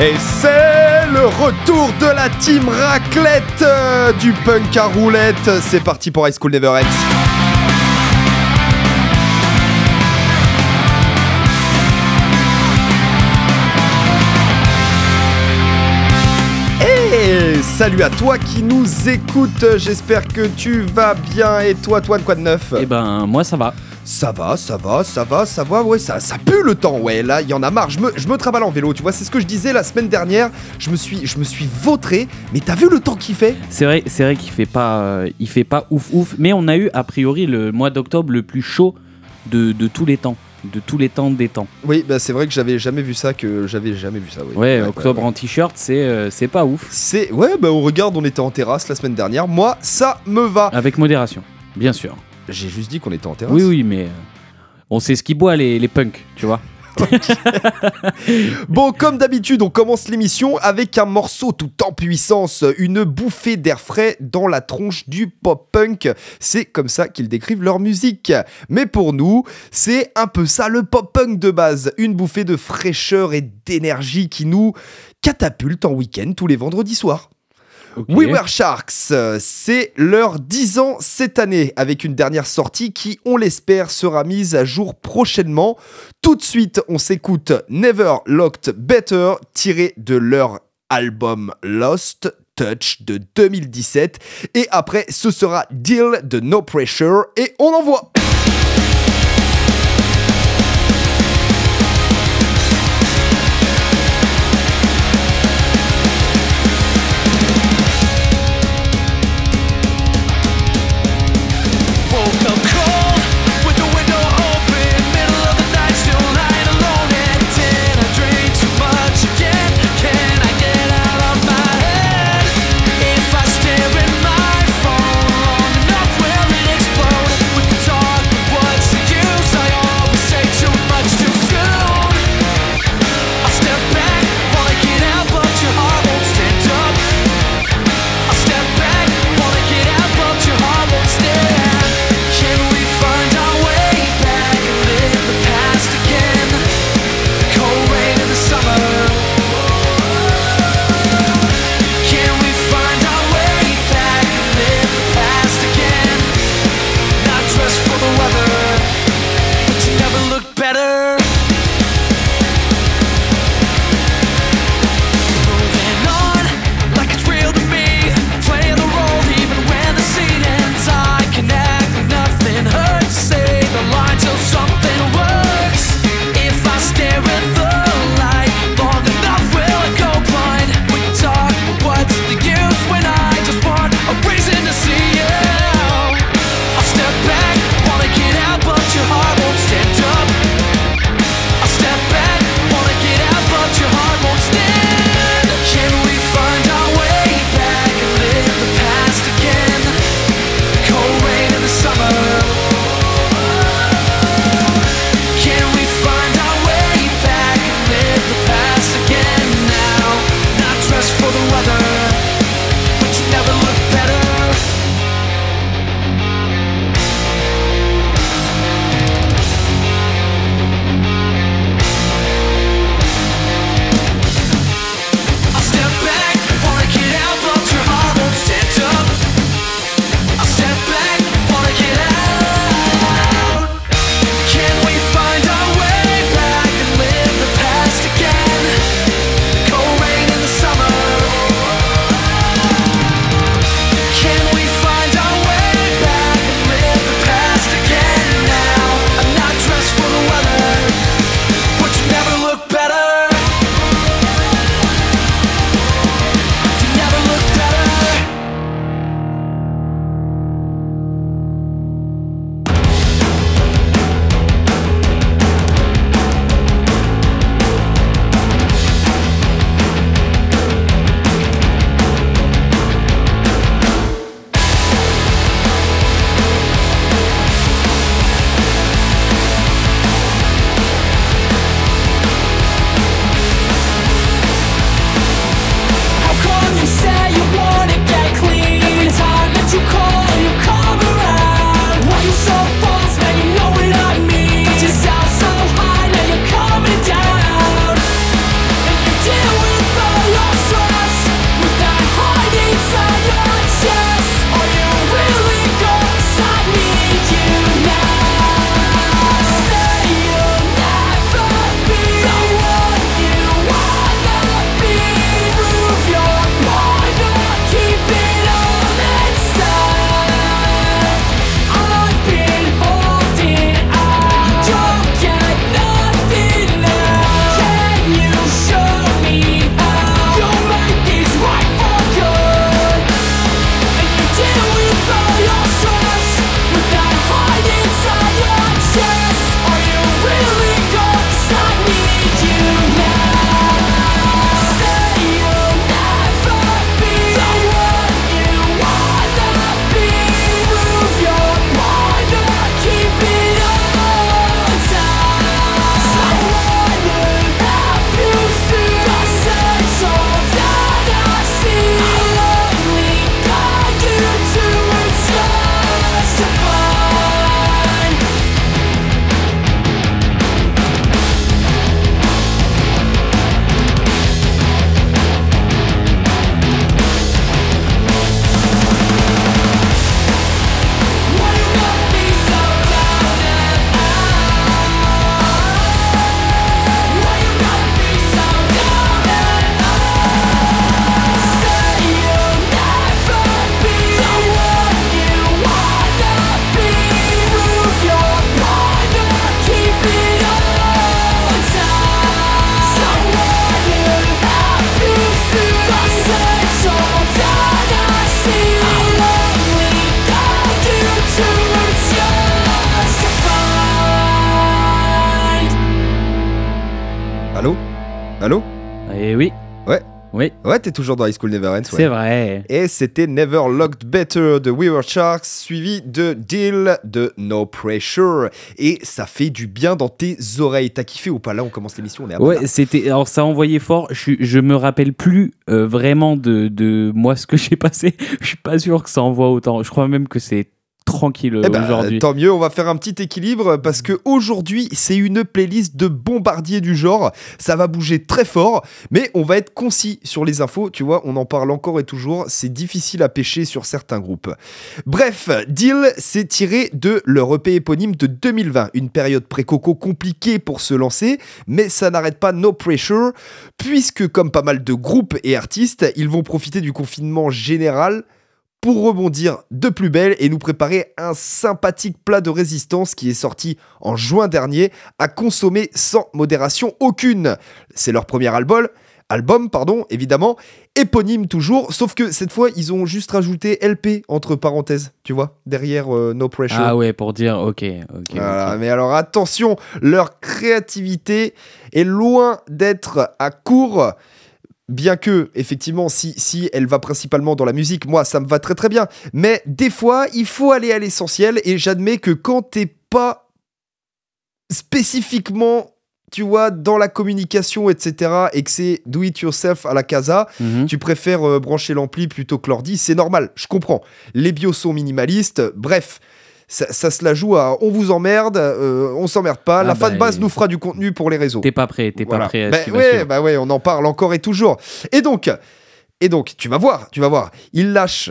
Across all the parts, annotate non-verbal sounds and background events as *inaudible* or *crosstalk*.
Et c'est le retour de la team raclette euh, du punk à roulette. C'est parti pour High School Never Ends. Salut à toi qui nous écoute. J'espère que tu vas bien. Et toi, Toine, quoi de neuf? Eh ben, moi ça va. Ça va, ça va, ça va, ça va, ouais, ça, ça pue le temps, ouais, là, il y en a marre. Je me, je me travaille en vélo, tu vois, c'est ce que je disais la semaine dernière. Je me suis, je me suis vautré, mais t'as vu le temps qu'il fait? C'est vrai, c'est vrai qu'il fait pas, euh, il fait pas ouf ouf. Mais on a eu a priori le mois d'octobre le plus chaud de, de tous les temps, de tous les temps des temps. Oui, bah c'est vrai que j'avais jamais vu ça, que j'avais jamais vu ça, oui. Ouais, octobre en t-shirt, c'est euh, c'est pas ouf. C'est, ouais, bah on regarde, on était en terrasse la semaine dernière. Moi, ça me va. Avec modération, bien sûr. J'ai juste dit qu'on était en terrasse. Oui, oui, mais euh, on sait ce qu'ils boivent les, les punks, tu vois. *laughs* Bon, comme d'habitude, on commence l'émission avec un morceau tout en puissance, une bouffée d'air frais dans la tronche du pop-punk. C'est comme ça qu'ils décrivent leur musique. Mais pour nous, c'est un peu ça le pop-punk de base, une bouffée de fraîcheur et d'énergie qui nous catapulte en week-end tous les vendredis soirs. We Were Sharks, c'est leur 10 ans cette année, avec une dernière sortie qui, on l'espère, sera mise à jour prochainement. Tout de suite, on s'écoute Never Looked Better, tiré de leur album Lost Touch de 2017. Et après, ce sera Deal de No Pressure, et on envoie t'es toujours dans High School Never Ends. ouais. c'est vrai. Et c'était Never Looked Better de We Were Sharks, suivi de Deal de No Pressure. Et ça fait du bien dans tes oreilles. T'as kiffé ou pas? Là, on commence l'émission, on est à Ouais, c'était. Alors, ça envoyait fort. Je, je me rappelle plus euh, vraiment de, de moi ce que *laughs* j'ai passé. Je suis pas sûr que ça envoie autant. Je crois même que c'est tranquille Eh ben, aujourd'hui. tant mieux, on va faire un petit équilibre parce que aujourd'hui c'est une playlist de bombardiers du genre. Ça va bouger très fort, mais on va être concis sur les infos. Tu vois, on en parle encore et toujours. C'est difficile à pêcher sur certains groupes. Bref, Deal s'est tiré de leur EP éponyme de 2020, une période pré-coco compliquée pour se lancer, mais ça n'arrête pas No Pressure, puisque comme pas mal de groupes et artistes, ils vont profiter du confinement général pour rebondir de plus belle et nous préparer un sympathique plat de résistance qui est sorti en juin dernier à consommer sans modération aucune. C'est leur premier album, album pardon, évidemment, éponyme toujours, sauf que cette fois ils ont juste rajouté LP entre parenthèses, tu vois, derrière euh, No Pressure. Ah ouais, pour dire, ok, ok. Voilà, mais alors attention, leur créativité est loin d'être à court. Bien que, effectivement, si, si elle va principalement dans la musique, moi, ça me va très très bien. Mais des fois, il faut aller à l'essentiel. Et j'admets que quand t'es pas spécifiquement, tu vois, dans la communication, etc., et que c'est do it yourself à la casa, Mhm. tu préfères euh, brancher l'ampli plutôt que l'ordi, c'est normal, je comprends. Les bios sont minimalistes, bref. Ça, ça se la joue à on vous emmerde, euh, on s'emmerde pas, Ah la bah, fanbase et- nous fera du contenu pour les réseaux. T'es pas prêt, t'es Voilà. pas prêt à Bah ouais, bah ouais, on en parle encore et toujours. Et donc, et donc, tu vas voir, tu vas voir, ils lâchent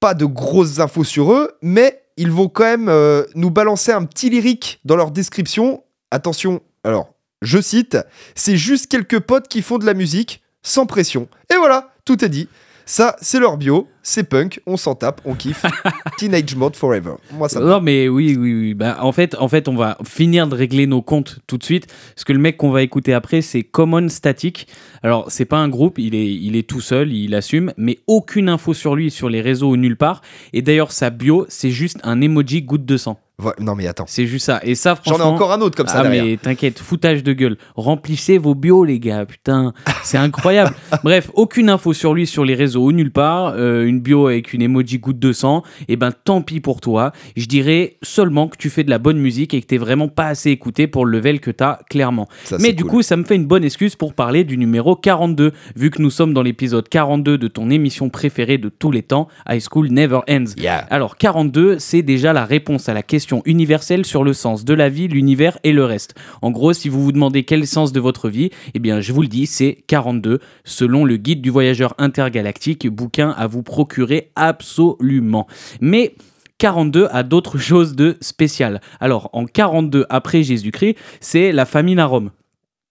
pas de grosses infos sur eux, mais ils vont quand même euh, nous balancer un petit lyrique dans leur description. Attention, alors, je cite, c'est juste quelques potes qui font de la musique sans pression. Et voilà, tout est dit. Ça, c'est leur bio, c'est punk, on s'en tape, on kiffe. *laughs* Teenage Mode Forever. Moi, ça Non mais oui oui oui bah en fait en fait on va finir de régler nos comptes tout de suite parce que le mec qu'on va écouter après c'est Common Static alors c'est pas un groupe il est il est tout seul il assume mais aucune info sur lui sur les réseaux ou nulle part et d'ailleurs sa bio c'est juste un emoji goutte de sang Ouais, Non, mais attends. c'est juste ça et ça J'en ai franchement encore un autre comme ça ah derrière. mais t'inquiète, foutage de gueule. Remplissez vos bios les gars, putain, c'est incroyable. *laughs* Bref, aucune info sur lui sur les réseaux ou nulle part. Euh, une bio avec une emoji goutte de sang. Et ben tant pis pour toi. Je dirais seulement que tu fais de la bonne musique et que t'es vraiment pas assez écouté pour le level que t'as clairement. Ça, Mais du cool. coup, ça me fait une bonne excuse pour parler du numéro 42, vu que nous sommes dans l'épisode 42 de ton émission préférée de tous les temps, High School Never Ends. Yeah. Alors 42, c'est déjà la réponse à la question universelle sur le sens de la vie, l'univers et le reste. En gros, si vous vous demandez quel sens de votre vie, eh bien je vous le dis, c'est 42, selon le guide du voyageur intergalactique, bouquin à vous procurer absolument. Mais 42 a d'autres *laughs* choses de spécial. Alors en 42 après Jésus-Christ, c'est la famine à Rome.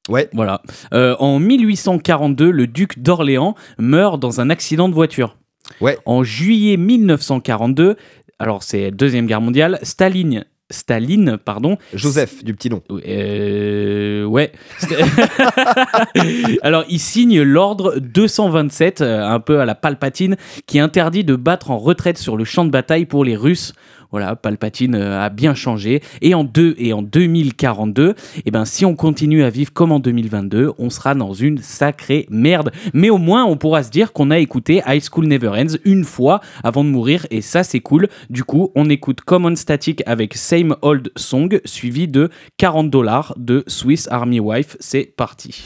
Ouais. Voilà. Euh, en 1842, le duc d'Orléans meurt dans un accident de voiture. Ouais. En juillet 1942, alors c'est Deuxième Guerre mondiale, Staline, Staline, pardon. Joseph, du petit nom. Euh, ouais. *laughs* alors il signe l'ordre 227, euh, un peu à la Palpatine, qui interdit de battre en retraite sur le champ de bataille pour les Russes. Voilà, Palpatine euh, a bien changé. Et en, deux, et en 2042, eh ben, si on continue à vivre comme en 2022, on sera dans une sacrée merde. Mais au moins, on pourra se dire qu'on a écouté High School Never Ends une fois avant de mourir. Et ça, c'est cool. Du coup, on écoute Common Static avec Same Old Song, suivi de 40 dollars de Swiss Army Wife. C'est parti.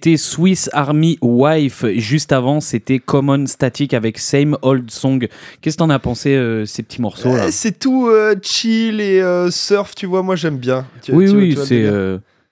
C'était Swiss Army Wife. Juste avant, c'était Common Static avec Same Old Song. Qu'est-ce que t'en as pensé, euh, ces petits morceaux là? Eh, c'est tout euh, chill et euh, surf, tu vois, moi j'aime bien. Tu- Oui, tu- oui, tu c'est.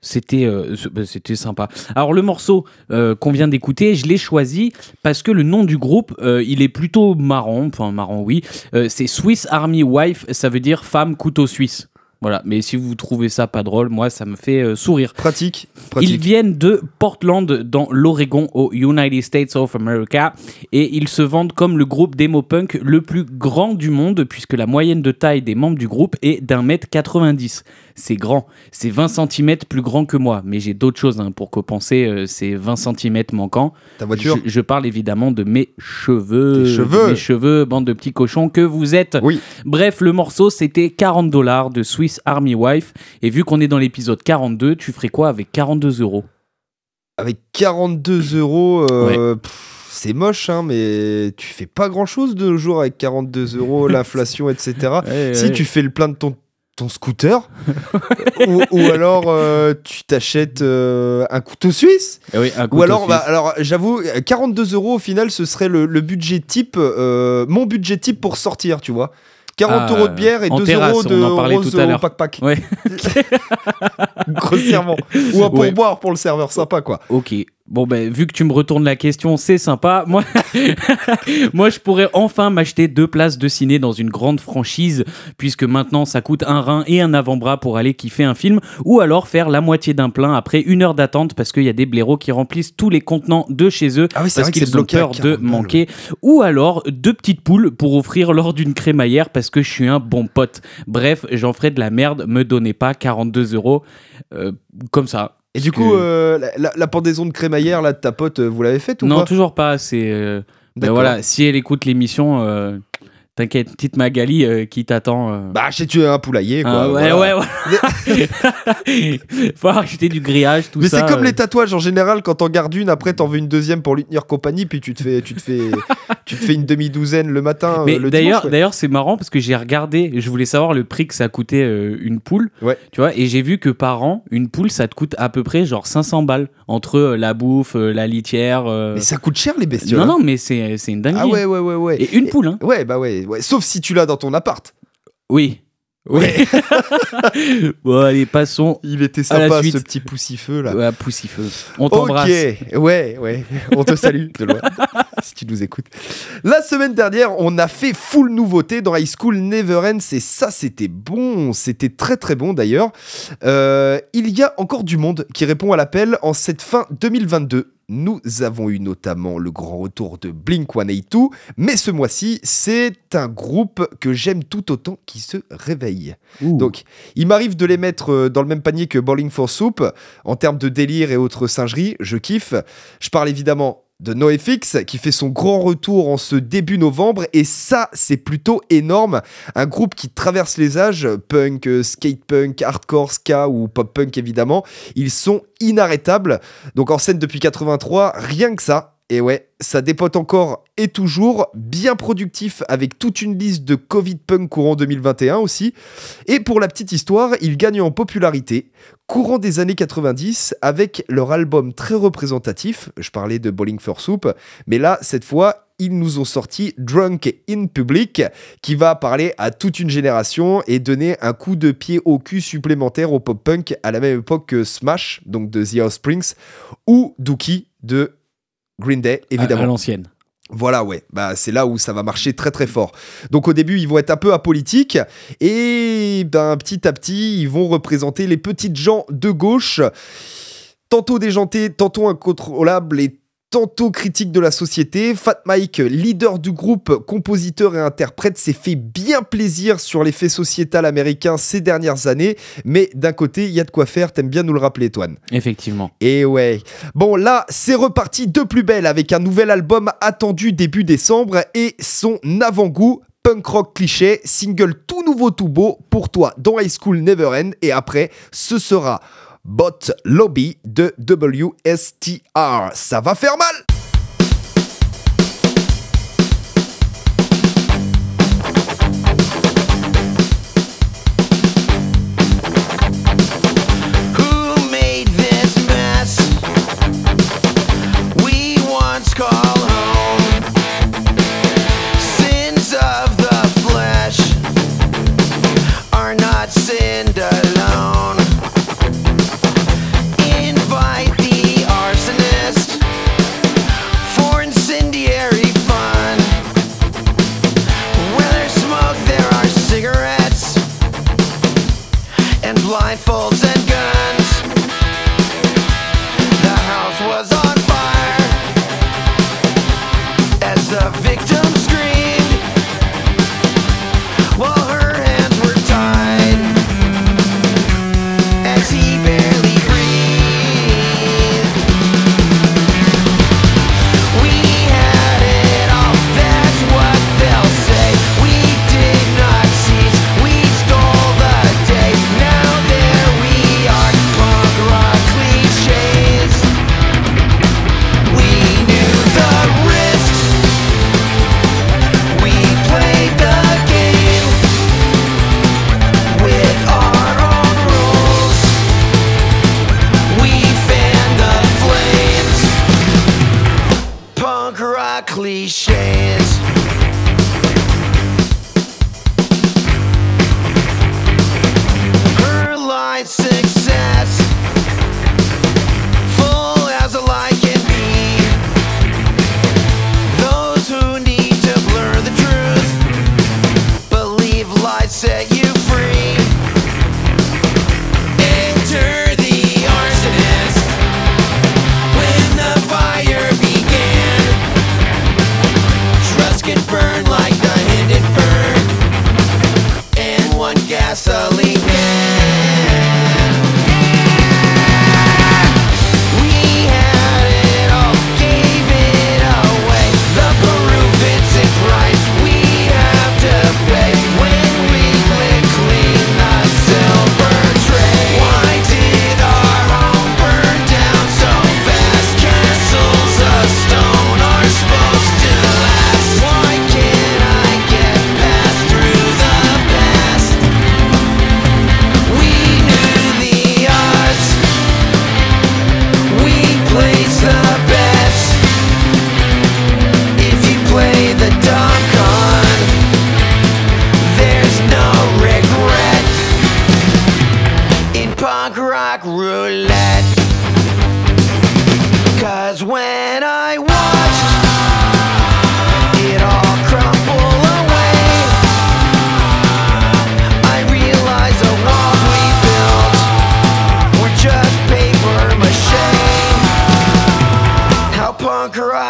C'était euh, bah, c'était sympa. Alors le morceau euh, qu'on vient d'écouter, je l'ai choisi parce que le nom du groupe, euh, il est plutôt marrant, enfin marrant oui, c'est Swiss Army Wife, ça veut dire femme couteau suisse. Voilà, mais si vous trouvez ça pas drôle, moi ça me fait euh, sourire. Pratique, Ils pratique. viennent de Portland, dans l'Oregon, aux United States of America, et ils se vendent comme le groupe d'emo punk le plus grand du monde, puisque la moyenne de taille des membres du groupe est d'un mètre 90. C'est grand, c'est 20 cm plus grand que moi, mais j'ai d'autres choses hein, pour compenser euh, ces 20 cm manquants. Ta voiture Je, je parle évidemment de mes cheveux. Tes cheveux. Mes cheveux, bande de petits cochons que vous êtes. Oui. Bref, le morceau, c'était 40 dollars de Swiss Army Wife. Et vu qu'on est dans l'épisode 42, tu ferais quoi avec 42 euros? Avec 42 euros, euh, pff, c'est moche, hein, mais tu fais pas grand chose de nos jours avec 42 euros, *laughs* l'inflation, etc. Ouais, si ouais. tu fais le plein de ton, ton scooter, *laughs* ou, ou alors euh, tu t'achètes euh, un couteau suisse, Eh oui, un ou alors, bah, alors j'avoue, 42 euros au final, ce serait le, le budget type, euh, mon budget type pour sortir, tu vois. 40 Ah, euros de bière et en 2 terrasse, euros de rose tout à au pack-pack. Ouais. *laughs* Grossièrement. Ou un Ouais. pourboire pour le serveur sympa, quoi. Ok. Bon, ben, vu que tu me retournes la question, c'est sympa. Moi, *laughs* moi, je pourrais enfin m'acheter deux places de ciné dans une grande franchise, puisque maintenant, ça coûte un rein et un avant-bras pour aller kiffer un film, ou alors faire la moitié d'un plein après une heure d'attente, parce qu'il y a des blaireaux qui remplissent tous les contenants de chez eux, Ah oui, parce qu'ils ont peur de 40 balles, manquer, ou alors deux petites poules pour offrir lors d'une crémaillère, parce que je suis un bon pote. Bref, j'en ferai de la merde, me donnez pas 42 euros euh, comme ça. Et du coup, que- euh, la, la- la pendaison de crémaillère là, de ta pote, euh, vous l'avez faite ou Non, pas toujours pas. C'est. euh, ben voilà, si elle écoute l'émission, euh, t'inquiète, petite Magali qui t'attend. Bah, achète-tu un poulailler, quoi. Ah, ouais, voilà. ouais, ouais. *laughs* Faut acheter du grillage, tout Mais ça. c'est comme les tatouages en général, quand t'en gardes une, après t'en veux une deuxième pour lui tenir compagnie, puis tu te fais, tu te fais, *laughs* tu te fais une demi-douzaine le matin, Mais euh, le d'ailleurs, ouais. c'est marrant parce que j'ai regardé, je voulais savoir le prix que ça coûtait euh, une poule. Ouais. Tu vois, et j'ai vu que par an, une poule, ça te coûte à peu près genre 500 balles entre euh, la bouffe, la litière. Mais ça coûte cher les bestioles. non, hein. non, mais c'est une dinguerie. Ah ouais, ouais, ouais, ouais. Et une poule, hein. Ouais, bah ouais, ouais. Sauf si tu l'as dans ton appart. Oui. Ouais. *laughs* Bon, allez, passons Il était sympa ce petit poussifeu là. à Poussifeu. On t'embrasse. Ok, ouais, ouais, on te salue de loin, *laughs* *laughs* si tu nous écoutes. La semaine dernière, on a fait full nouveauté dans High School Never Ends et ça, c'était bon, c'était très très bon d'ailleurs. Euh, il y a encore du monde qui répond à l'appel en cette fin 2022. Nous avons eu notamment le grand retour de Blink 182, mais ce mois-ci, c'est un groupe que j'aime tout autant qui se réveille. Ouh. Donc, il m'arrive de les mettre euh, dans le même panier que Bowling for Soup en termes de délire et autres singeries. Je kiffe. Je parle évidemment de NoFX qui fait son grand retour en ce début novembre. Et ça c'est plutôt énorme. Un groupe qui traverse les âges punk, euh, skate punk, hardcore, ska ou pop punk évidemment ils sont inarrêtables. Donc en scène depuis 83 rien que ça et ouais, ça dépote encore et toujours, bien productif avec toute une liste de Covid punk courant 2021 aussi. Et pour la petite histoire, ils gagnent en popularité courant des années 90 avec leur album très représentatif. Je parlais de Bowling for Soup, mais là, cette fois, ils nous ont sorti Drunk in Public, qui va parler à toute une génération et donner un coup de pied au cul supplémentaire au pop punk à la même époque que Smash, donc de The Offsprings, ou Dookie de Green Day, À- évidemment. À, l'ancienne. Voilà, ouais, bah, c'est là où ça va marcher très très fort. Donc au début, ils vont être un peu apolitiques et ben, petit à petit, ils vont représenter les petites gens de gauche, tantôt déjantés, tantôt incontrôlables et tantôt critiques de la société. Fat Mike, leader du groupe, compositeur et interprète, s'est fait bien plaisir sur l'effet sociétal américain ces dernières années, mais d'un côté, il y a de quoi faire, t'aimes bien nous le rappeler, Toine. Effectivement. Et ouais. Bon, là, c'est reparti de plus belle avec un nouvel album attendu début décembre et son avant-goût. Punk rock cliché, single tout nouveau tout beau pour toi dans High School Never End et après ce sera Bot Lobby de WSTR. Ça va faire mal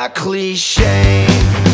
cliche.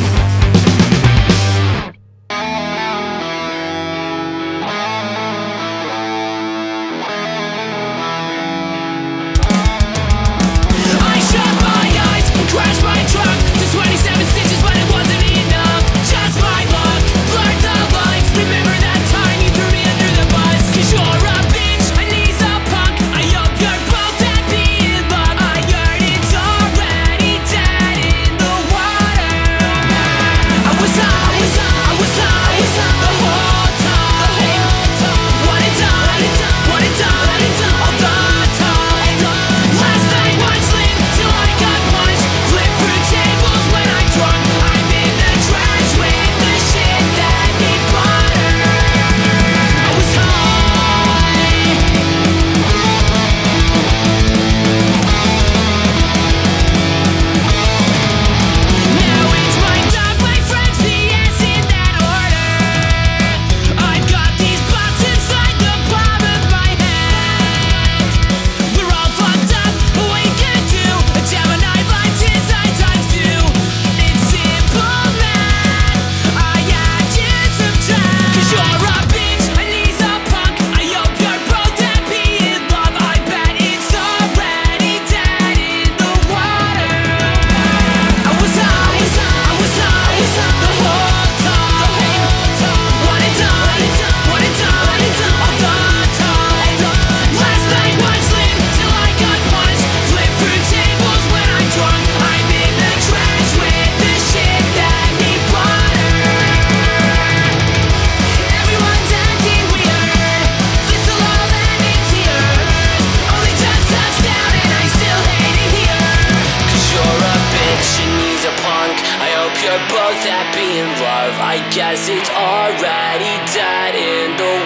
Guess it's already dead in the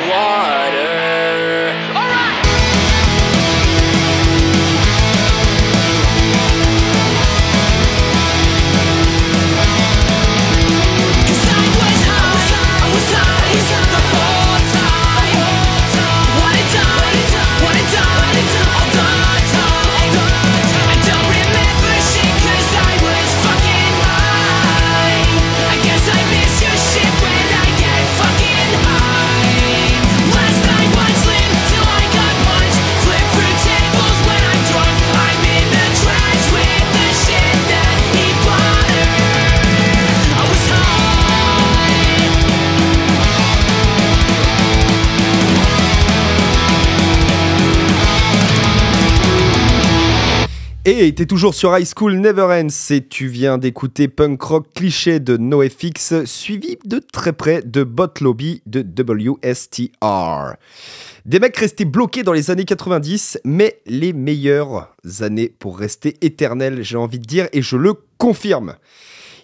Et t'es toujours sur High School Never Ends et tu viens d'écouter Punk Rock Cliché de NoFX suivi de très près de Bot Lobby de WSTR. Des mecs restés bloqués dans les années 90, mais les meilleures années pour rester éternels, j'ai envie de dire, et je le confirme.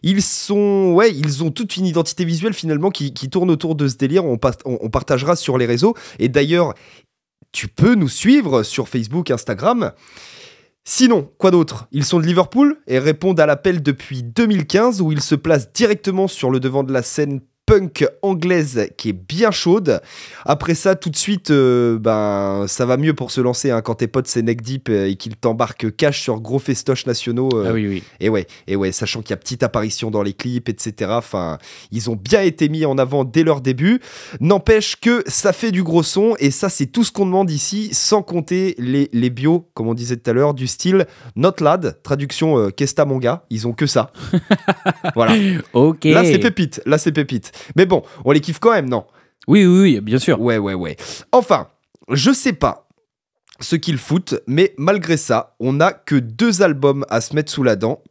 Ils sont, ouais, ils ont toute une identité visuelle finalement qui, tourne autour de ce délire. On- on partagera sur les réseaux. Et d'ailleurs, tu peux nous suivre sur Facebook, Instagram. Sinon, quoi d'autre? Ils sont de Liverpool et répondent à l'appel depuis 2015 où ils se placent directement sur le devant de la scène punk anglaise qui est bien chaude. Après ça, tout de suite, euh, ben, ça va mieux pour se lancer hein, quand tes potes c'est neck deep euh, et qu'ils t'embarquent cash sur gros festoches nationaux. euh, Ah oui, oui. et ouais, et ouais, sachant qu'il y a petite apparition dans les clips, etc. Enfin, ils ont bien été mis en avant dès leur début. N'empêche que ça fait du gros son, et ça, c'est tout ce qu'on demande ici, sans compter les, les bios, comme on disait tout à l'heure, du style Not Lad, traduction euh, Kesta Manga. Ils ont que ça. *laughs* voilà. Ok. Là, c'est pépite. Là, c'est pépite. Mais bon, on les kiffe quand même, non? Oui, oui, oui, bien sûr. Ouais, ouais, ouais. Enfin, je sais pas ce qu'ils foutent, mais malgré ça, on n'a que deux albums à se mettre sous la dent.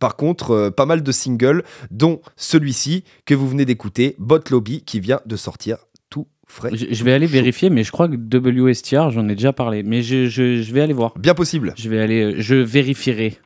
Par contre, euh, pas mal de singles, dont celui-ci que vous venez d'écouter, Bot Lobby, qui vient de sortir tout frais. Je, je vais aller vérifier, mais je crois que WSTR, j'en ai déjà parlé. Mais je, je- je vais aller voir. Bien possible. Je vais aller, euh, je vérifierai.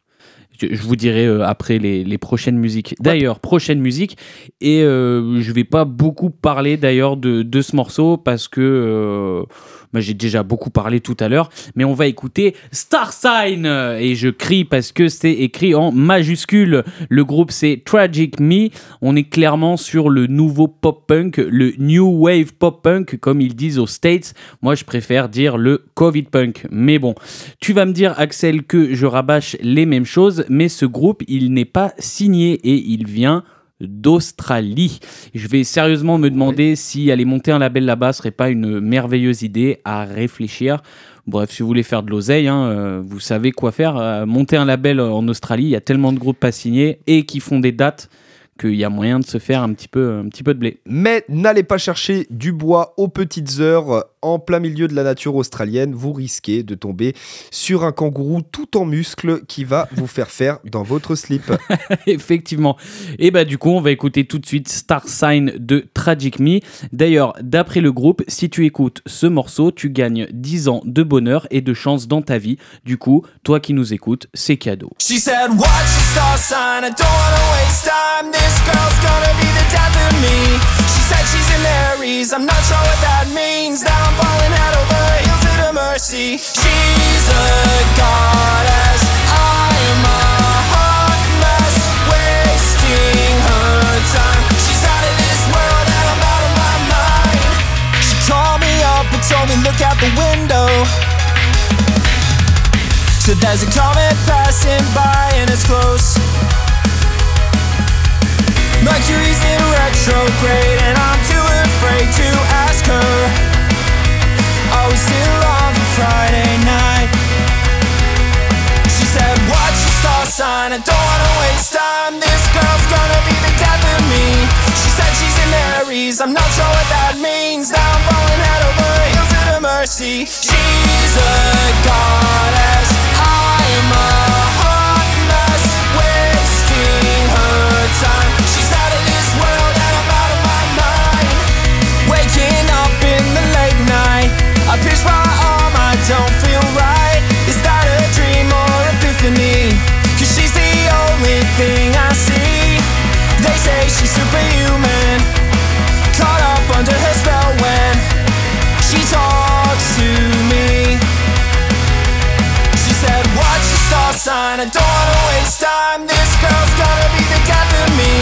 Je, je vous dirai euh, après les, les prochaines musiques. D'ailleurs, prochaine musique. Et euh, je vais pas beaucoup parler d'ailleurs de, de ce morceau parce que bah, j'ai déjà beaucoup parlé tout à l'heure. Mais on va écouter Star Sign. Et je crie parce que c'est écrit en majuscule. Le groupe c'est Tragic Me. On est clairement sur le nouveau pop punk, le new wave pop punk comme ils disent aux States. Moi je préfère dire le Covid punk. Mais bon, tu vas me dire, Axel, que je rabâche les mêmes choses, mais ce groupe, il n'est pas signé et il vient d'Australie. Je vais sérieusement me demander si aller monter un label là-bas serait pas une merveilleuse idée à réfléchir. Bref, si vous voulez faire de l'oseille, hein, euh, vous savez quoi faire. Euh, monter un label en Australie, il y a tellement de groupes pas signés et qui font des dates qu'il y a moyen de se faire un petit peu, un petit peu de blé. Mais n'allez pas chercher du bois aux petites heures euh, en plein milieu de la nature australienne. Vous risquez de tomber sur un kangourou tout en muscles qui va vous faire faire dans votre slip. *laughs* Effectivement. Et bah du coup, on va écouter tout de suite Star Sign de Tragic Me. D'ailleurs, d'après le groupe, si tu écoutes ce morceau, tu gagnes 10 ans de bonheur et de chance dans ta vie. Du coup, toi qui nous écoutes, c'est cadeau. She said, Watch the star sign, I don't wanna waste time. This girl's gonna be the death of me. She said she's an Aries, I'm not sure what that means. Now Falling head over heels at her mercy. She's a goddess, I'm a hot mess, wasting her time. She's out of this world and I'm out of my mind. She called me up and told me, Look out the window. So there's a comet passing by and it's close. Mercury's in retrograde and I'm too afraid to ask her. I was here on Friday night. She said, watch the star sign. I don't wanna waste time. This girl's gonna be the death of me. She said she's an Aries, I'm not sure what that means. Now I'm falling head over heels at her mercy. She's a goddess, I'm a everything I see. They say she's superhuman, caught up under her spell when she talks to me. She said, Watch your star sign, I don't wanna waste time. This girl's gonna be the death of me.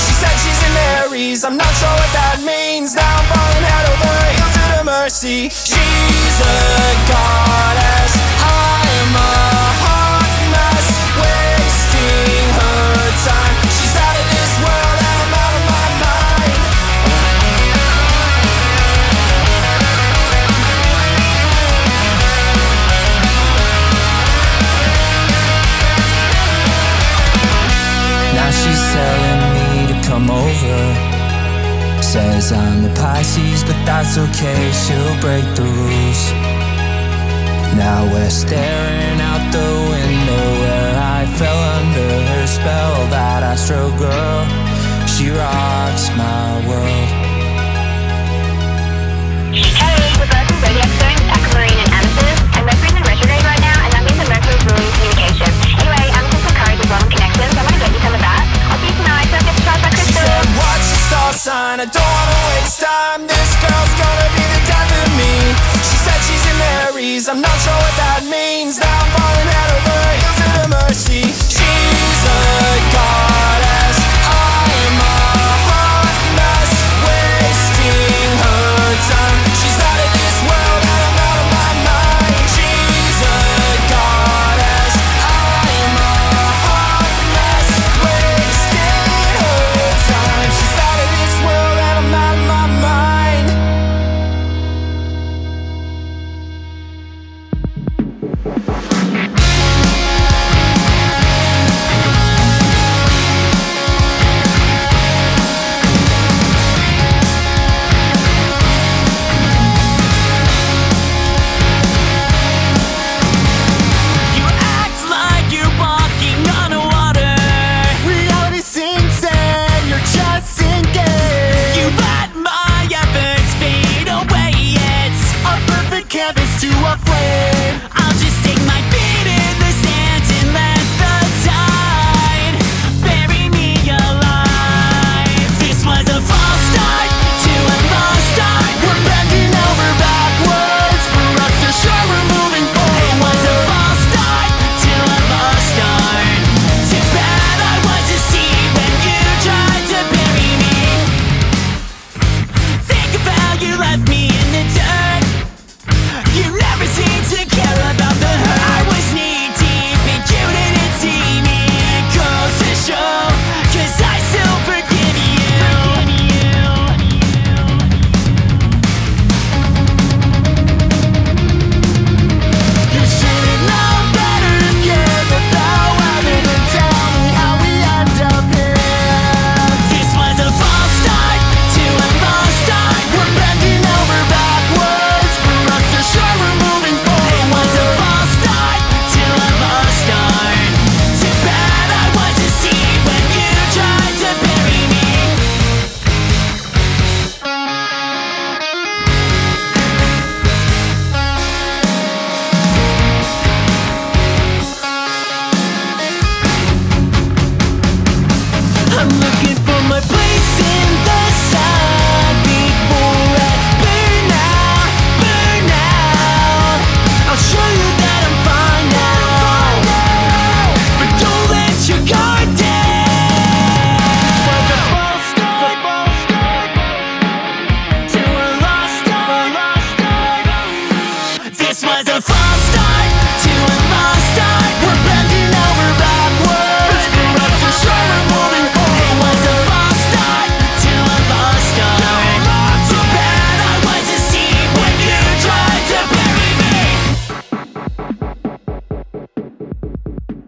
She said she's an Aries, I'm not sure what that means. Now I'm falling head over heels at her mercy. She's a goddess, I am a hot mess. Where Says I'm the Pisces, but that's okay, she'll break the rules. Now we're staring out the window where I fell spell. That astro girl, she rocks my world. Hey, we're both in zodiac signs, aquamarine and amethyst, in retrograde right now, and that means that Mercury's ruling communication. Anyway, amethyst and connections, so I'm gonna get you some of that. I'll see you tonight, don't get by She said, What's your star sign? I don't wanna waste time. This girl's gonna be the death of me. She said she's an Aries. I'm not sure what that means. Now I'm falling head over heels to the mercy. She's a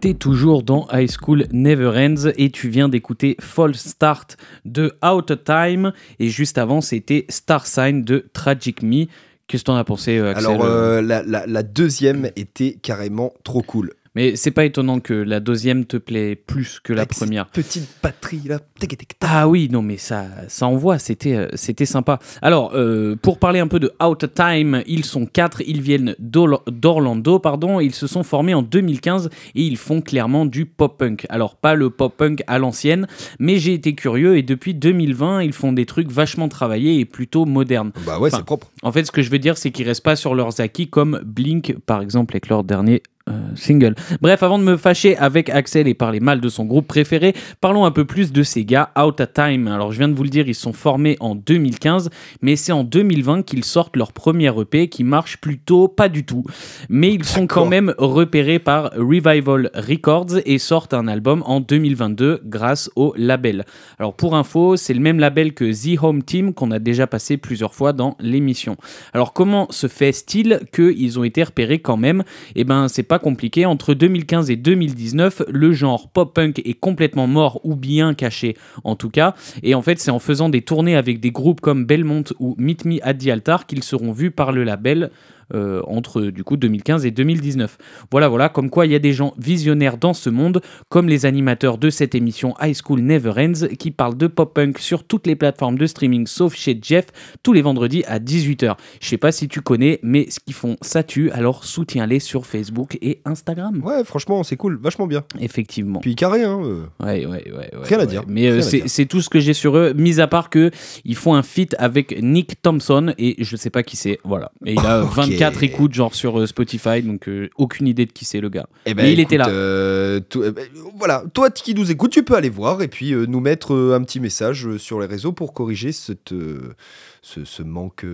T'es toujours dans High School Never Ends et tu viens d'écouter False Start de Out of Time et juste avant c'était Star Sign de Tragic Me. Qu'est-ce que t'en as pensé, euh, Axel Alors, euh, la, deuxième était carrément trop cool. Mais c'est pas étonnant que la deuxième te plaît plus que la Avec cette première. Petite batterie là. Ah oui, non mais ça, ça envoie, c'était, euh, c'était sympa. Alors, euh, pour parler un peu de Out of Time, ils sont quatre, ils viennent d'Or- d'Orlando, pardon, ils se sont formés en 2015 et ils font clairement du pop-punk. Alors, pas le pop-punk à l'ancienne, mais j'ai été curieux et depuis 2020, ils font des trucs vachement travaillés et plutôt modernes. Bah ouais, Enfin, c'est propre. En fait, ce que je veux dire, c'est qu'ils restent pas sur leurs acquis comme Blink, par exemple, avec leur dernier single. Bref, avant de me fâcher avec Axel et parler mal de son groupe préféré, parlons un peu plus de ces gars, Out of Time. Alors, je viens de vous le dire, ils sont formés en 2015, mais c'est en 2020 qu'ils sortent leur premier EP qui marche plutôt pas du tout. Mais ils sont quand même repérés par Revival Records et sortent un album en 2022 grâce au label. Alors, pour info, c'est le même label que The Home Team qu'on a déjà passé plusieurs fois dans l'émission. Alors, comment se fait-il qu'ils ont été repérés quand même? Eh ben, c'est pas compliqué. Entre 2015 et 2019, le genre pop-punk est complètement mort ou bien caché, en tout cas. Et en fait, c'est en faisant des tournées avec des groupes comme Belmont ou Meet Me at the Altar qu'ils seront vus par le label. Euh, entre du coup 2015 et 2019. Voilà, voilà, comme quoi il y a des gens visionnaires dans ce monde, comme les animateurs de cette émission High School Never Ends, qui parlent de pop-punk sur toutes les plateformes de streaming sauf chez Jeff, tous les vendredis à 18h. Je sais pas si tu connais, mais ce qu'ils font, ça tue, alors soutiens-les sur Facebook et Instagram. Ouais, franchement, c'est cool, vachement bien. Effectivement. Puis carré, hein. euh. Ouais, ouais, ouais, ouais, Rien à dire, Mais euh, c'est tout ce que j'ai sur eux, mis à part que ils font un feat avec Nick Thompson et je sais pas qui c'est. Voilà. Et il a *laughs* Ok. 24 écoutes genre sur euh, Spotify, donc euh, aucune idée de qui c'est le gars. Eh ben, Mais il écoute, était là. euh, tout- ben, voilà, toi qui nous écoutes, tu peux aller voir et puis nous mettre un petit message sur les réseaux pour corriger cette, ce, ce manque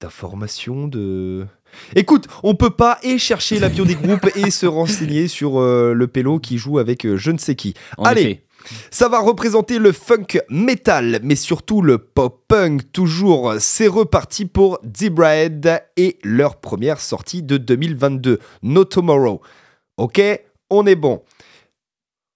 d'information. De... Écoute, on peut pas et chercher la bio des groupes et se *laughs* renseigner sur le pélo qui joue avec je ne sais qui. En Allez, effet. Ça va représenter le funk metal, mais surtout le pop punk. Toujours, c'est reparti pour Zebrahead et leur première sortie de 2022, No Tomorrow. Ok, on est bon.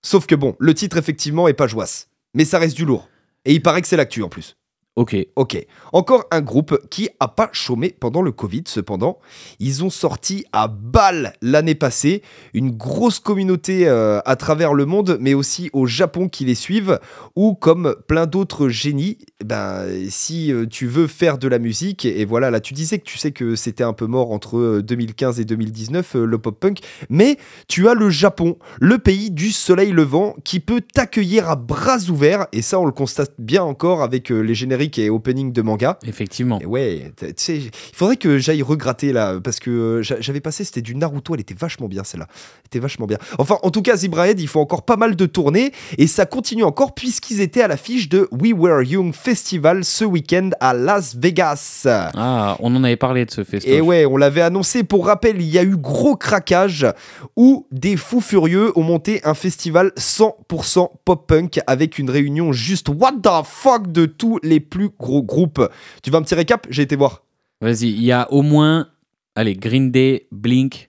Sauf que bon, le titre effectivement est pas joisse, mais ça reste du lourd. Et il paraît que c'est l'actu en plus. Ok. Ok. Encore un groupe qui a pas chômé pendant le Covid, cependant. Ils ont sorti à balle l'année passée. Une grosse communauté euh, à travers le monde, mais aussi au Japon qui les suivent. Ou comme plein d'autres génies, ben, si euh, tu veux faire de la musique, et voilà, là tu disais que tu sais que c'était un peu mort entre euh, 2015 et 2019, euh, le pop-punk, mais tu as le Japon, le pays du soleil levant, qui peut t'accueillir à bras ouverts, et ça on le constate bien encore avec euh, les génériques et openings de manga. Effectivement. Et ouais, tu sais, il faudrait que j'aille regratter là, parce que euh, j'a- j'avais passé, c'était du Naruto, elle était vachement bien celle-là. Elle était vachement bien. Enfin, en tout cas, Zebrahead, il faut encore pas mal de tournées, et ça continue encore puisqu'ils étaient à l'affiche de We Were Young Festival ce week-end à Las Vegas. Ah, on en avait parlé de ce festival. Et ouais, on l'avait annoncé. Pour rappel, il y a eu gros craquage où des fous furieux ont monté un festival 100% pop-punk avec une réunion juste what the fuck de tous les plus gros groupes. Tu veux un petit récap? J'ai été voir. Vas-y, il y a au moins, allez, Green Day, Blink.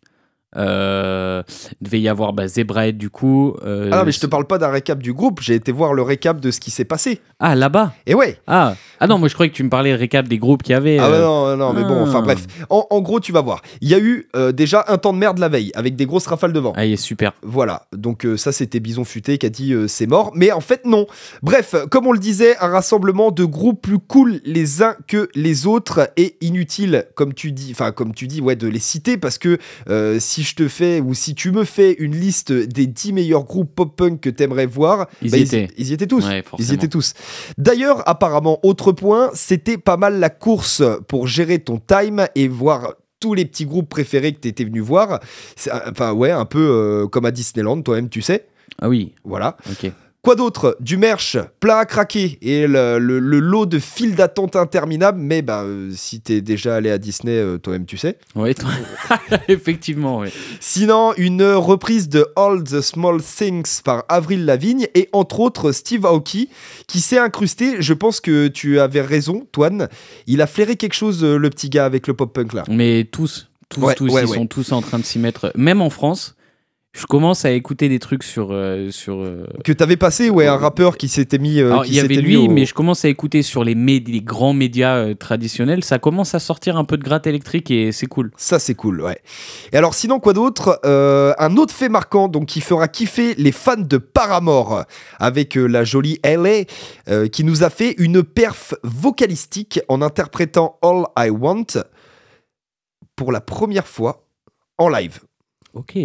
Euh, il devait y avoir bah, Zebrahead du coup. euh, Ah non, mais je te parle pas d'un récap du groupe, j'ai été voir le récap de ce qui s'est passé. Ah, là-bas? Et ouais. Ah. ah non, moi je croyais que tu me parlais récap des groupes qu'il y avait. Ah euh, non, non, mais bon, enfin Ah. bref. En, en gros, tu vas voir. Il y a eu euh, déjà un temps de merde la veille avec des grosses rafales de vent. Ah, il est super. Voilà, donc ça c'était Bison Futé qui a dit c'est mort, mais en fait non. Bref, comme on le disait, un rassemblement de groupes plus cool les uns que les autres et inutile, comme tu dis, enfin comme tu dis, ouais, de les citer parce que euh, si je te fais ou si tu me fais une liste des 10 meilleurs groupes pop-punk que t'aimerais voir, Ils bah, y étaient. ils y étaient tous. Ouais, ils y étaient tous. D'ailleurs, apparemment, autre point, c'était pas mal la course pour gérer ton time et voir tous les petits groupes préférés que t'étais venu voir. Euh, Enfin, ouais, un peu euh, comme à Disneyland, toi-même, tu sais. Ah oui, Voilà. ok. Quoi d'autre? Du merch, plein à craquer et le, le- le lot de files d'attente interminables. Mais bah, euh, si t'es déjà allé à Disney, euh, toi-même, tu sais. Ouais, toi- *laughs* effectivement, ouais. Sinon, une reprise de All the Small Things par Avril Lavigne et entre autres Steve Aoki qui s'est incrusté. Je pense que tu avais raison, Toine. Il a flairé quelque chose, euh, le petit gars avec le pop-punk là. Mais tous, tous, Ouais, tous, ouais, ils ouais. sont tous en train de s'y mettre. Même en France, je commence à écouter des trucs sur. euh, sur euh, Que t'avais passé, ouais, un rappeur qui s'était mis. euh, il y avait lui, au- mais je commence à écouter sur les, grands médias euh, traditionnels. Ça commence à sortir un peu de gratte électrique et c'est cool. Ça, c'est cool, ouais. Et alors, sinon, quoi d'autre Euh, Un autre fait marquant, donc, qui fera kiffer les fans de Paramore, avec euh, la jolie LA, euh, qui nous a fait une perf vocalistique en interprétant All I Want pour la première fois en live. Ok.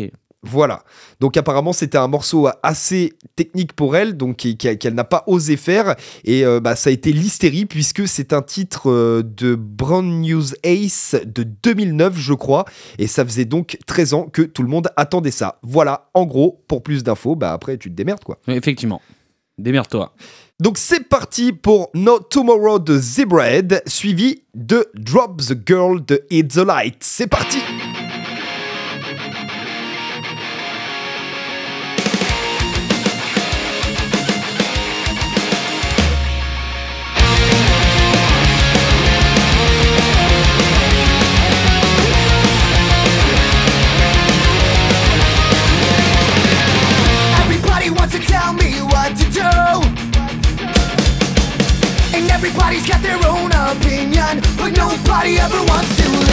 Voilà. Donc apparemment c'était un morceau assez technique pour elle, donc qu'elle n'a pas osé faire. Et euh, bah, ça a été l'hystérie puisque c'est un titre euh, de Brand News Ace de 2009 je crois. Et ça faisait donc 13 ans que tout le monde attendait ça. Voilà, en gros, pour plus d'infos, bah après tu te démerdes quoi. Effectivement. Démerde-toi. Donc c'est parti pour No Tomorrow de Zebrahead, suivi de Drop the Girl de It's the Light. C'est parti! body ever wants to live.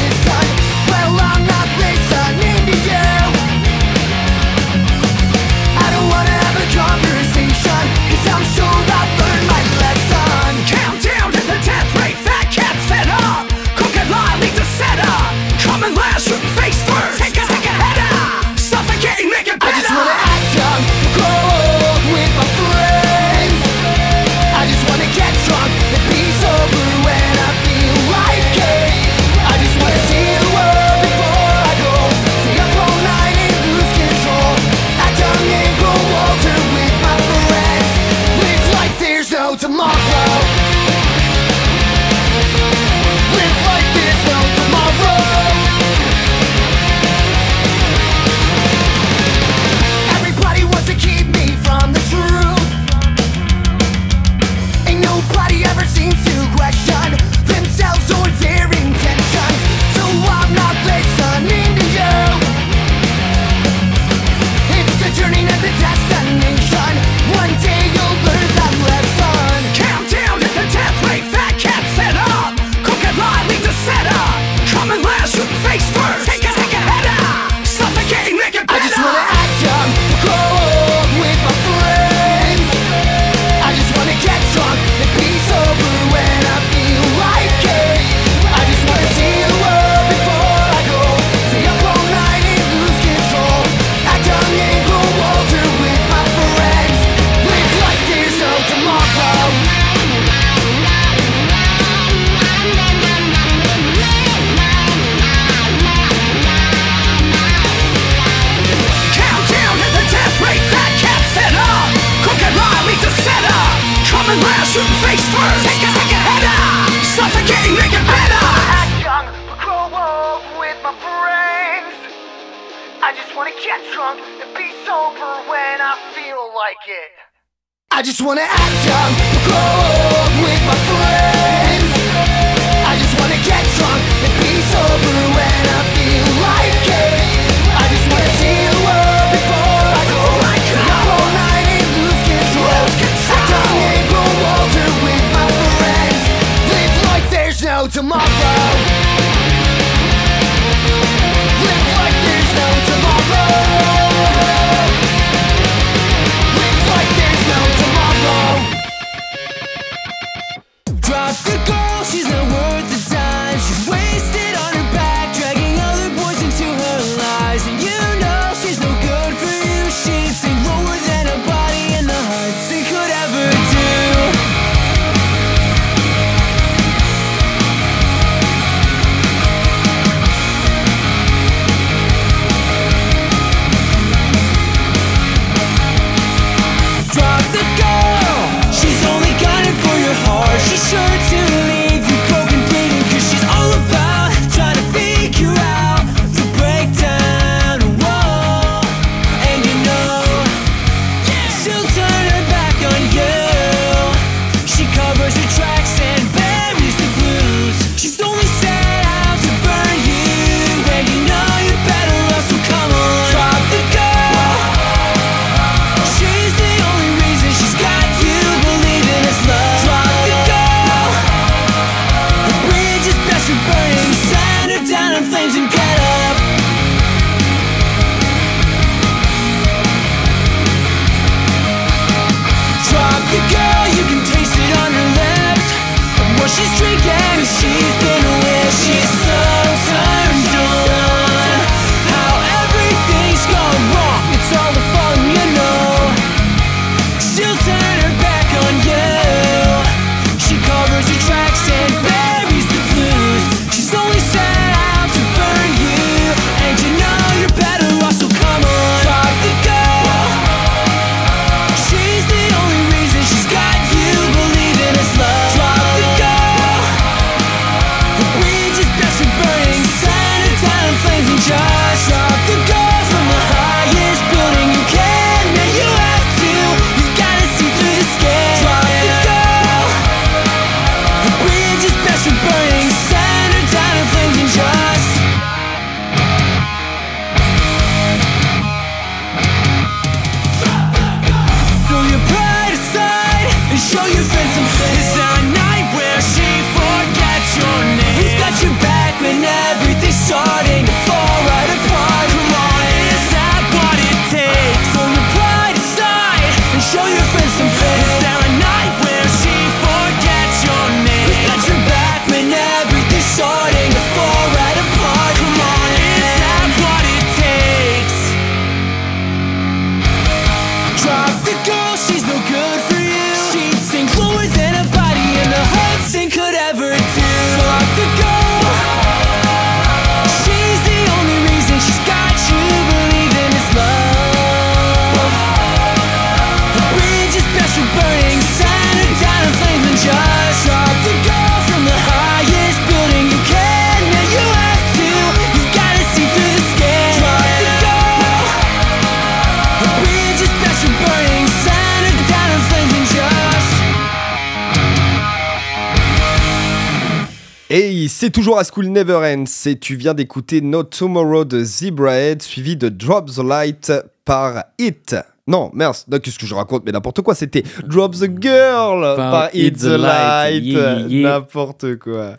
C'est toujours à School Never Ends. Et tu viens d'écouter No Tomorrow de Zebrahead, suivi de Drop the Light par It. Non, merde, qu'est-ce que je raconte? Mais n'importe quoi, c'était Drop the Girl par, Hit the Light. Yeah, yeah. N'importe quoi.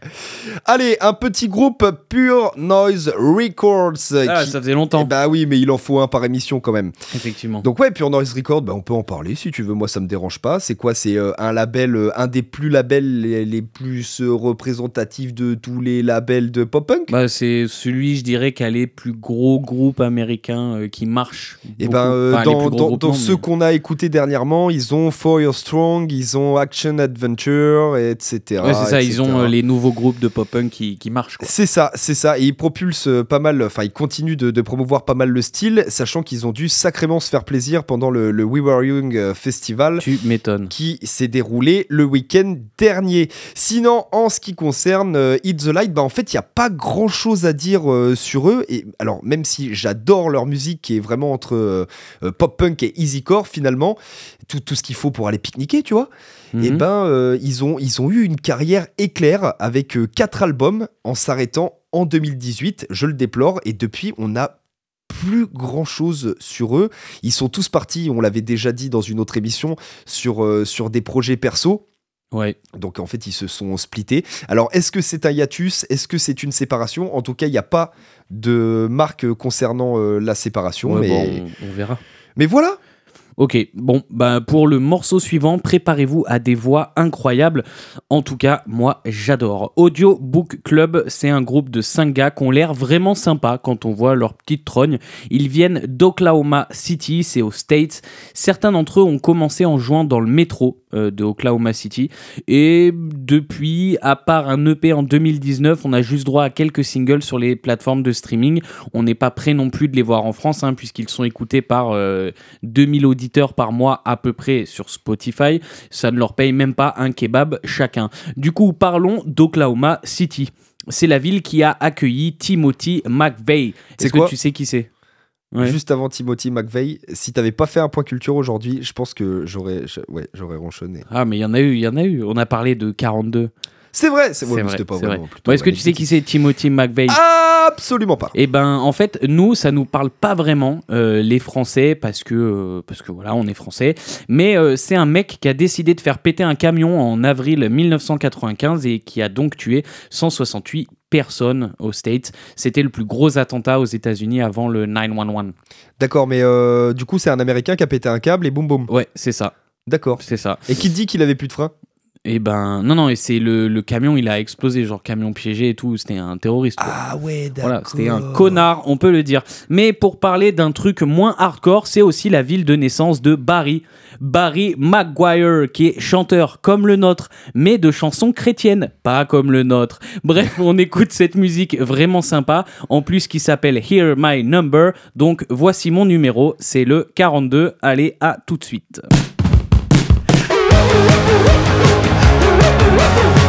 Allez, un petit groupe Pure Noise Records. Ah, qui- ça faisait longtemps. Eh Bah oui, mais il en faut un par émission quand même. Effectivement. Donc ouais, Pure Noise Records, bah, on peut en parler si tu veux. Moi, ça me dérange pas. C'est quoi? C'est euh, un label, euh, un des plus labels les, les plus euh, représentatifs de tous les labels de pop punk? Bah, c'est celui, je dirais, qui a les plus gros groupes américains qui marchent. Et beaucoup. ben Enfin, dans, dans non, ceux mais- qu'on a écoutés dernièrement, ils ont For Your Strong, ils ont Action Adventure, et etc. Ouais, c'est ça, etc. ils ont euh, les nouveaux groupes de pop-punk qui, qui marchent. C'est ça, c'est ça. Et ils propulsent euh, pas mal, enfin, ils continuent de, de promouvoir pas mal le style, sachant qu'ils ont dû sacrément se faire plaisir pendant le, le We Were Young euh, Festival. Tu m'étonnes. qui s'est déroulé le week-end dernier. Sinon, en ce qui concerne euh, Hit the Light, bah, en fait, il n'y a pas grand-chose à dire euh, sur eux. Et alors, même si j'adore leur musique, qui est vraiment entre pop-punk et easycore, finalement, tout, tout ce qu'il faut pour aller pique-niquer, tu vois, et Mhm. ben, euh, ils, ont, ils ont eu une carrière éclair avec euh, quatre albums en s'arrêtant en 2018. Je le déplore. Et depuis, on n'a plus grand chose sur eux. Ils sont tous partis, on l'avait déjà dit dans une autre émission, sur, euh, sur des projets perso. Ouais. Donc en fait, ils se sont splittés. Alors, est-ce que c'est un hiatus? Est-ce que c'est une séparation? En tout cas, il n'y a pas de marque concernant euh, la séparation. Ouais, mais... bon, on, on verra. Mais voilà Ok, bon, bah pour le morceau suivant, préparez-vous à des voix incroyables. En tout cas, moi, j'adore. Audio Book Club, c'est un groupe de 5 gars qui ont l'air vraiment sympas quand on voit leur petite trogne. Ils viennent d'Oklahoma City, c'est aux States. Certains d'entre eux ont commencé en jouant dans le métro de Oklahoma City. Et depuis, à part un EP en 2019, on a juste droit à quelques singles sur les plateformes de streaming. On n'est pas prêt non plus de les voir en France, hein, puisqu'ils sont écoutés par euh, 2000 auditeurs par mois à peu près sur Spotify. Ça ne leur paye même pas un kebab chacun. Du coup, parlons d'Oklahoma City. C'est la ville qui a accueilli Timothy McVeigh. C'est Est-ce que tu sais qui c'est? Ouais. Juste avant Timothy McVeigh, si t'avais pas fait un point culture aujourd'hui, je pense que j'aurais ouais, j'aurais ronchonné. Ah, mais il y en a eu, il y en a eu. On a parlé de 42. C'est vrai, c'est ouais, vrai, c'était pas c'est vrai. vraiment. plutôt Bon, Est-ce que tu sais qui c'est Timothy McVeigh? Absolument pas. Eh ben, en fait, nous, ça nous parle pas vraiment, euh, les Français, parce que, euh, parce que voilà, on est Français. Mais euh, c'est un mec qui a décidé de faire péter un camion en avril 1995 et qui a donc tué 168 personnes aux States. C'était le plus gros attentat aux États-Unis avant le 911. D'accord, mais du coup, c'est un Américain qui a pété un câble et boum boum. Ouais, c'est ça, D'accord. c'est ça. Et qui dit qu'il avait plus de frein? Et ben, non, non, et c'est le, le camion, il a explosé, genre camion piégé et tout. C'était un terroriste. quoi. Ah ouais, d'accord. Voilà, c'était un connard, on peut le dire. Mais pour parler d'un truc moins hardcore, c'est aussi la ville de naissance de Barry. Barry Maguire, qui est chanteur comme le nôtre, mais de chansons chrétiennes, pas comme le nôtre. Bref, on écoute cette musique vraiment sympa, en plus qui s'appelle Hear My Number. Donc voici mon numéro, c'est le 42. Allez, à tout de suite. She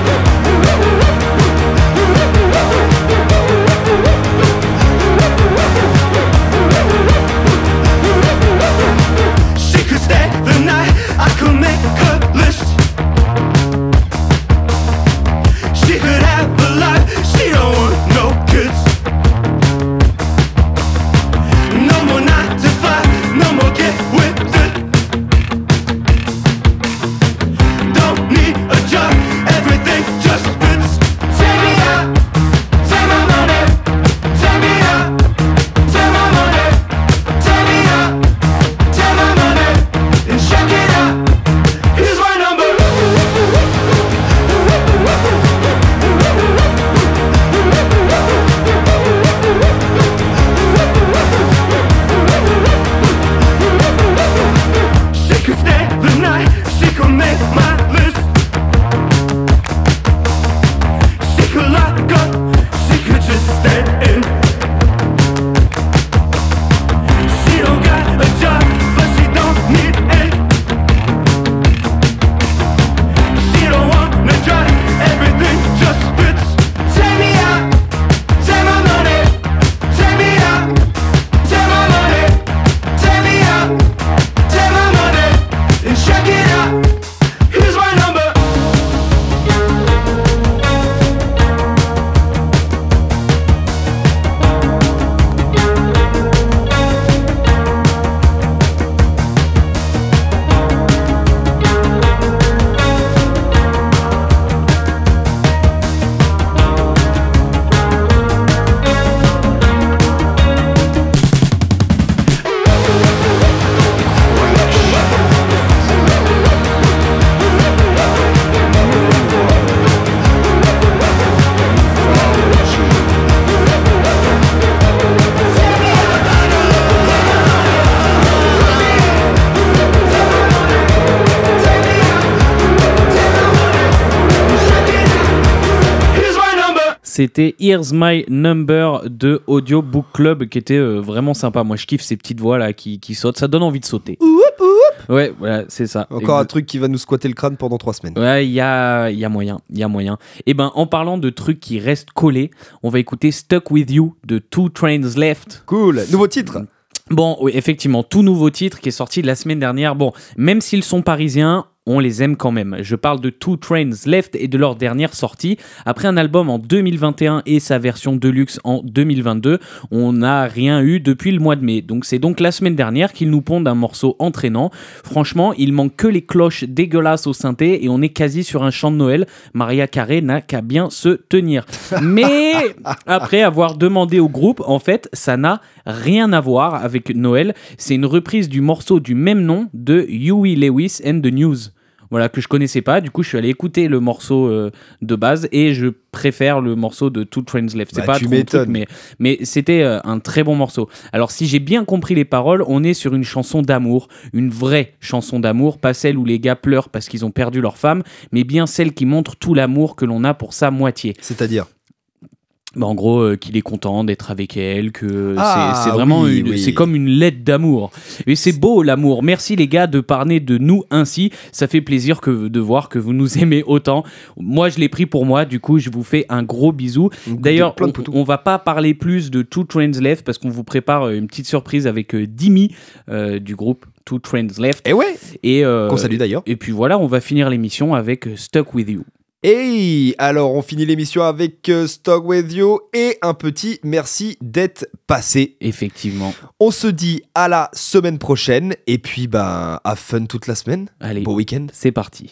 C'était Here's My Number de Audio Book Club qui était euh, vraiment sympa. Moi, je kiffe ces petites voix là qui, qui sautent. Ça donne envie de sauter. Ouais, voilà, c'est ça. Encore un truc qui va nous squatter le crâne pendant trois semaines. Ouais, il y a, il y a moyen, il y a moyen. Et ben, en parlant de trucs qui restent collés, on va écouter Stuck With You de Two Trains Left. Cool. Nouveau titre. Bon, oui, effectivement, tout nouveau titre qui est sorti la semaine dernière. Bon, même s'ils sont parisiens, on les aime quand même. Je parle de Two Trains Left et de leur dernière sortie. Après un album en 2021 et sa version deluxe en 2022, on n'a rien eu depuis le mois de mai. Donc c'est donc la semaine dernière qu'ils nous pondent un morceau entraînant. Franchement, il manque que les cloches dégueulasses au synthé et on est quasi sur un chant de Noël. Maria Carré n'a qu'à bien se tenir. *laughs* Mais après avoir demandé au groupe, en fait, ça n'a rien à voir avec Noël. C'est une reprise du morceau du même nom de Huey Lewis and the News. Voilà, que je connaissais pas. Du coup, je suis allé écouter le morceau euh, de base et je préfère le morceau de Two Trains Left. C'est Bah, pas tu trop truc, mais c'était euh, un très bon morceau. Alors, si j'ai bien compris les paroles, on est sur une chanson d'amour, une vraie chanson d'amour, pas celle où les gars pleurent parce qu'ils ont perdu leur femme, mais bien celle qui montre tout l'amour que l'on a pour sa moitié. C'est-à-dire? Bah, en gros, euh, qu'il est content d'être avec elle, que Ah, c'est c'est vraiment oui, c'est comme une lettre d'amour. Et c'est beau l'amour. Merci les gars de parler de nous ainsi. Ça fait plaisir que de voir que vous nous aimez autant. Moi, je l'ai pris pour moi. Du coup, je vous fais un gros bisou. D'ailleurs, on, va pas parler plus de Two Trains Left parce qu'on vous prépare euh, une petite surprise avec euh, Dimi euh, du groupe Two Trains Left. Et ouais. Et euh, Qu'on salue d'ailleurs. et puis voilà, on va finir l'émission avec Stuck with You. Et alors, on finit l'émission avec euh, Stock With You et un petit merci d'être passé. Effectivement. On se dit à la semaine prochaine et puis bah, à fun toute la semaine. Allez, Bon week-end. c'est parti.